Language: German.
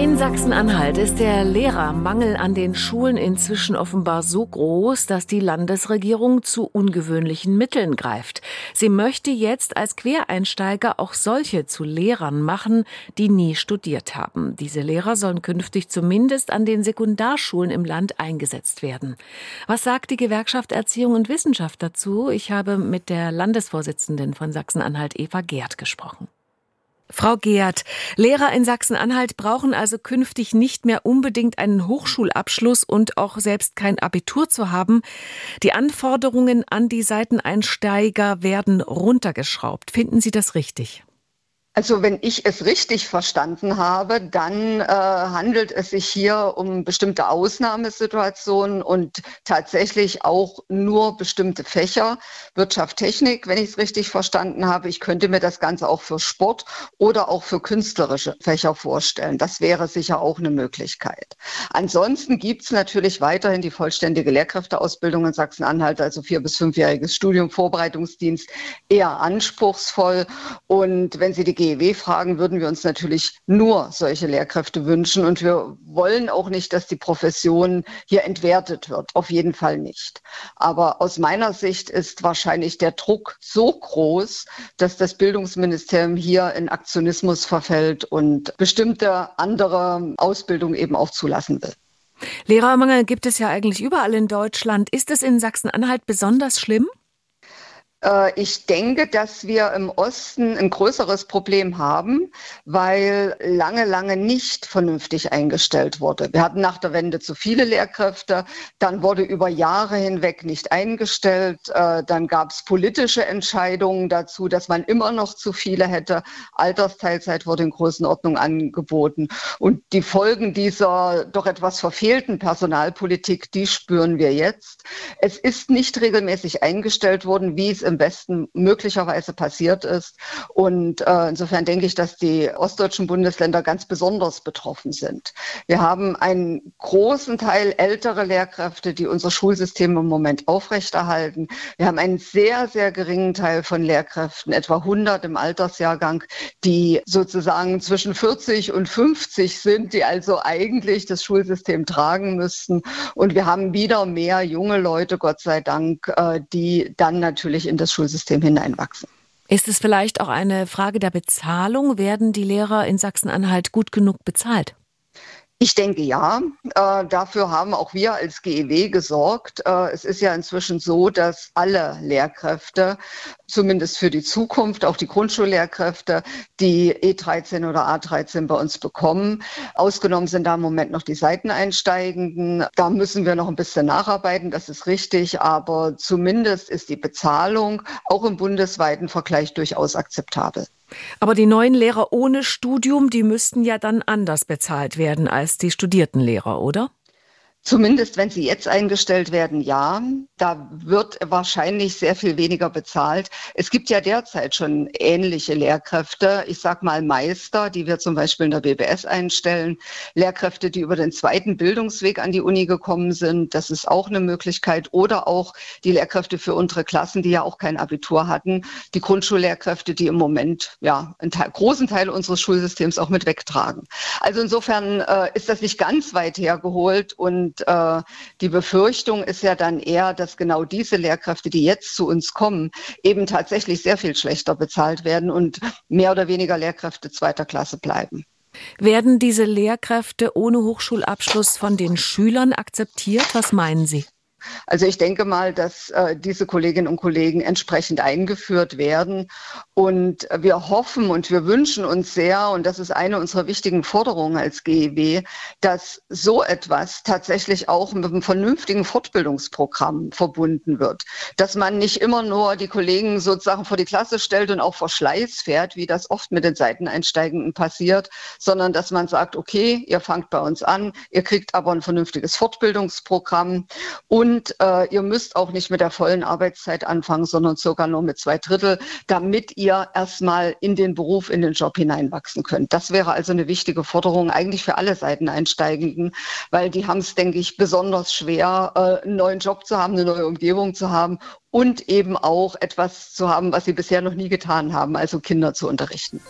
In Sachsen-Anhalt ist der Lehrermangel an den Schulen inzwischen offenbar so groß, dass die Landesregierung zu ungewöhnlichen Mitteln greift. Sie möchte jetzt als Quereinsteiger auch solche zu Lehrern machen, die nie studiert haben. Diese Lehrer sollen künftig zumindest an den Sekundarschulen im Land eingesetzt werden. Was sagt die Gewerkschaft Erziehung und Wissenschaft dazu? Ich habe mit der Landesvorsitzenden von Sachsen-Anhalt, Eva Gerd, gesprochen. Frau Geert, Lehrer in Sachsen-Anhalt brauchen also künftig nicht mehr unbedingt einen Hochschulabschluss und auch selbst kein Abitur zu haben. Die Anforderungen an die Seiteneinsteiger werden runtergeschraubt. Finden Sie das richtig? Also wenn ich es richtig verstanden habe, dann äh, handelt es sich hier um bestimmte Ausnahmesituationen und tatsächlich auch nur bestimmte Fächer, Wirtschaft, Technik, wenn ich es richtig verstanden habe. Ich könnte mir das Ganze auch für Sport oder auch für künstlerische Fächer vorstellen. Das wäre sicher auch eine Möglichkeit. Ansonsten gibt es natürlich weiterhin die vollständige Lehrkräfteausbildung in Sachsen-Anhalt, also vier bis fünfjähriges Studium, Vorbereitungsdienst, eher anspruchsvoll. Und wenn Sie die GEW fragen, würden wir uns natürlich nur solche Lehrkräfte wünschen. Und wir wollen auch nicht, dass die Profession hier entwertet wird. Auf jeden Fall nicht. Aber aus meiner Sicht ist wahrscheinlich der Druck so groß, dass das Bildungsministerium hier in Aktionismus verfällt und bestimmte andere Ausbildung eben auch zulassen will. Lehrermangel gibt es ja eigentlich überall in Deutschland. Ist es in Sachsen-Anhalt besonders schlimm? Äh, ich denke, dass wir im Osten ein größeres Problem haben, weil lange, lange nicht vernünftig eingestellt wurde. Wir hatten nach der Wende zu viele Lehrkräfte, dann wurde über Jahre hinweg nicht eingestellt, äh, dann gab es politische Entscheidungen dazu, dass man immer noch zu viele hätte. Altersteilzeit wurde in Größenordnung angeboten. Und die Folgen dieser doch etwas verfehlten Personalpolitik, die spüren wir jetzt. Es ist nicht regelmäßig eingestellt worden, wie es im Westen möglicherweise passiert ist. Und äh, insofern denke ich, dass die ostdeutschen Bundesländer ganz besonders betroffen sind. Wir haben einen großen Teil ältere Lehrkräfte, die unser Schulsystem im Moment aufrechterhalten. Wir haben einen sehr, sehr geringen Teil von Lehrkräften, etwa 100 im Altersjahrgang, die sozusagen zwischen 40 und 50 sind, die also eigentlich das Schulsystem tragen müssten. Und wir haben wieder mehr junge Leute, Gott sei Dank, äh, die dann natürlich in das Schulsystem hineinwachsen. Ist es vielleicht auch eine Frage der Bezahlung? Werden die Lehrer in Sachsen-Anhalt gut genug bezahlt? Ich denke ja. Äh, dafür haben auch wir als GEW gesorgt. Äh, es ist ja inzwischen so, dass alle Lehrkräfte, zumindest für die Zukunft, auch die Grundschullehrkräfte, die E13 oder A13 bei uns bekommen. Ausgenommen sind da im Moment noch die Seiteneinsteigenden. Da müssen wir noch ein bisschen nacharbeiten, das ist richtig. Aber zumindest ist die Bezahlung auch im bundesweiten Vergleich durchaus akzeptabel. Aber die neuen Lehrer ohne Studium, die müssten ja dann anders bezahlt werden als die studierten Lehrer, oder? Zumindest wenn sie jetzt eingestellt werden, ja. Da wird wahrscheinlich sehr viel weniger bezahlt. Es gibt ja derzeit schon ähnliche Lehrkräfte. Ich sage mal Meister, die wir zum Beispiel in der BBS einstellen. Lehrkräfte, die über den zweiten Bildungsweg an die Uni gekommen sind. Das ist auch eine Möglichkeit. Oder auch die Lehrkräfte für unsere Klassen, die ja auch kein Abitur hatten. Die Grundschullehrkräfte, die im Moment ja einen Teil, großen Teil unseres Schulsystems auch mit wegtragen. Also insofern äh, ist das nicht ganz weit hergeholt und und äh, die Befürchtung ist ja dann eher, dass genau diese Lehrkräfte, die jetzt zu uns kommen, eben tatsächlich sehr viel schlechter bezahlt werden und mehr oder weniger Lehrkräfte zweiter Klasse bleiben. Werden diese Lehrkräfte ohne Hochschulabschluss von den Schülern akzeptiert? Was meinen Sie? Also ich denke mal, dass äh, diese Kolleginnen und Kollegen entsprechend eingeführt werden. Und wir hoffen und wir wünschen uns sehr, und das ist eine unserer wichtigen Forderungen als GEW, dass so etwas tatsächlich auch mit einem vernünftigen Fortbildungsprogramm verbunden wird. Dass man nicht immer nur die Kollegen sozusagen vor die Klasse stellt und auch vor Schleiß fährt, wie das oft mit den Seiteneinsteigenden passiert, sondern dass man sagt, okay, ihr fangt bei uns an, ihr kriegt aber ein vernünftiges Fortbildungsprogramm und Und äh, ihr müsst auch nicht mit der vollen Arbeitszeit anfangen, sondern sogar nur mit zwei Drittel, damit ihr erstmal in den Beruf, in den Job hineinwachsen könnt. Das wäre also eine wichtige Forderung eigentlich für alle Seiteneinsteigenden, weil die haben es, denke ich, besonders schwer, äh, einen neuen Job zu haben, eine neue Umgebung zu haben und eben auch etwas zu haben, was sie bisher noch nie getan haben, also Kinder zu unterrichten.